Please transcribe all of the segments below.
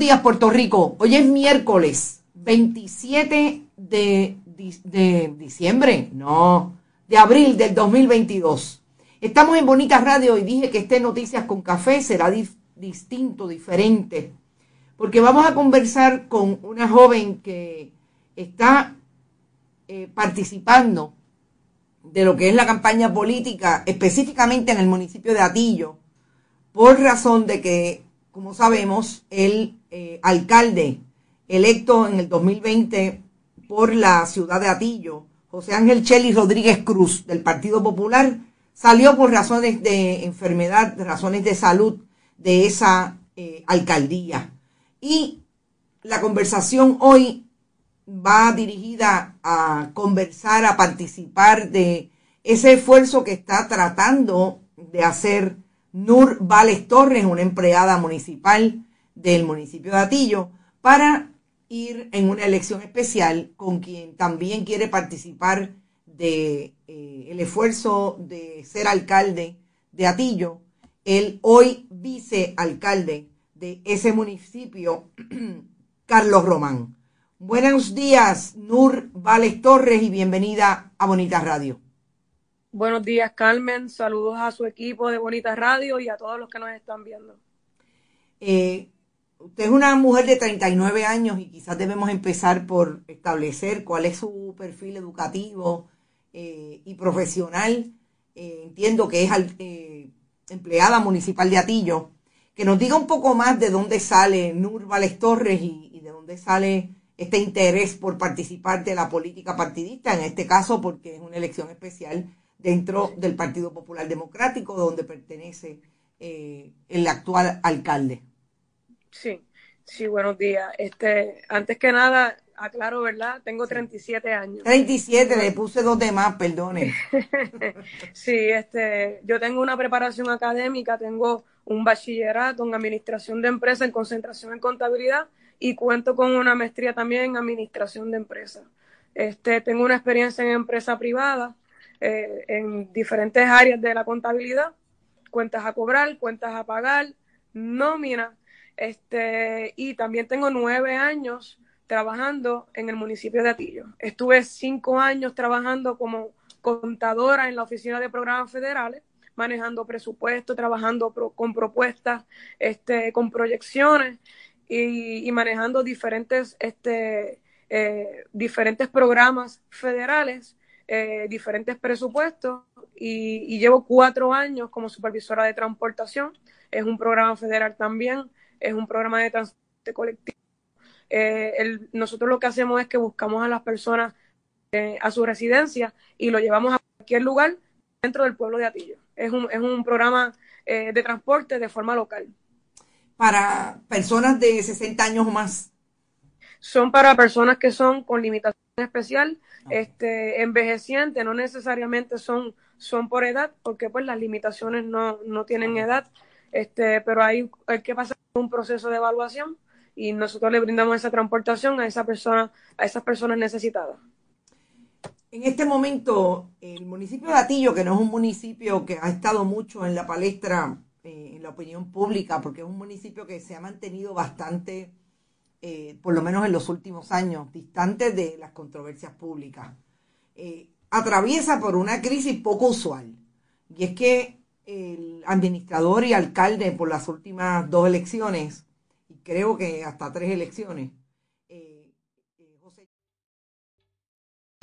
días, Puerto Rico. Hoy es miércoles 27 de, diciembre, no, de abril del 2022. Estamos en Bonita Radio y dije que este Noticias con Café será distinto, diferente, porque vamos a conversar con una joven que está eh, participando de lo que es la campaña política, específicamente en el municipio de Atillo, por razón de que como sabemos, el eh, alcalde electo en el 2020 por la ciudad de Atillo, José Ángel Cheli Rodríguez Cruz, del Partido Popular, salió por razones de enfermedad, razones de salud de esa eh, alcaldía. Y la conversación hoy va dirigida a conversar, a participar de ese esfuerzo que está tratando de hacer Nur Vales Torres, una empleada municipal del municipio de Atillo, para ir en una elección especial con quien también quiere participar de eh, el esfuerzo de ser alcalde de Atillo, el hoy vicealcalde de ese municipio, Carlos Román. Buenos días, Nur Vales Torres, y bienvenida a Bonita Radio. Buenos días, Carmen. Saludos a su equipo de Bonita Radio y a todos los que nos están viendo. Eh, usted es una mujer de 39 años y quizás debemos empezar por establecer cuál es su perfil educativo eh, y profesional. Eh, entiendo que es empleada municipal de Atillo. Que nos diga un poco más de dónde sale Nur Vales Torres y, y de dónde sale este interés por participar de la política partidista, en este caso porque es una elección especial dentro del Partido Popular Democrático, donde pertenece eh, el actual alcalde. Sí, sí, buenos días. Este, antes que nada, aclaro, ¿verdad? Tengo 37 años. 37, le puse dos de más, perdone. sí, este, yo tengo una preparación académica, tengo un bachillerato en administración de empresas en concentración en contabilidad y cuento con una maestría también en administración de empresas. Este, tengo una experiencia en empresa privada, eh, en diferentes áreas de la contabilidad, cuentas a cobrar, cuentas a pagar, nómina, este, y también tengo nueve años trabajando en el municipio de Atillo. Estuve cinco años trabajando como contadora en la oficina de programas federales, manejando presupuestos, trabajando con propuestas, este, con proyecciones y, manejando diferentes, este, eh, diferentes programas federales, eh, diferentes presupuestos y, llevo cuatro años como supervisora de transportación. Es un programa federal también, es un programa de transporte colectivo. Eh, nosotros lo que hacemos es que buscamos a las personas a su residencia y lo llevamos a cualquier lugar dentro del pueblo de Atillo. Es un, es un programa de transporte de forma local para personas de 60 años o más? Son para personas que son con limitación especial, este, envejecientes, no necesariamente son, son por edad, porque pues las limitaciones no, no tienen edad, este, pero hay, hay que pasar un proceso de evaluación y nosotros le brindamos esa transportación a esa persona, a esas personas necesitadas. En este momento, el municipio de Atillo, que no es un municipio que ha estado mucho en la palestra eh, en la opinión pública, porque es un municipio que se ha mantenido bastante, eh, por lo menos en los últimos años, distante de las controversias públicas. Eh, atraviesa por una crisis poco usual, y es que el administrador y alcalde por las últimas dos elecciones, y creo que hasta tres elecciones,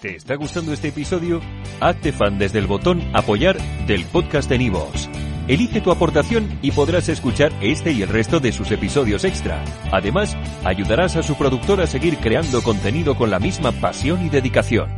¿Te está gustando este episodio? Hazte fan desde el botón apoyar del podcast de Nivos. Elige tu aportación y podrás escuchar este y el resto de sus episodios extra. Además, ayudarás a su productor a seguir creando contenido con la misma pasión y dedicación.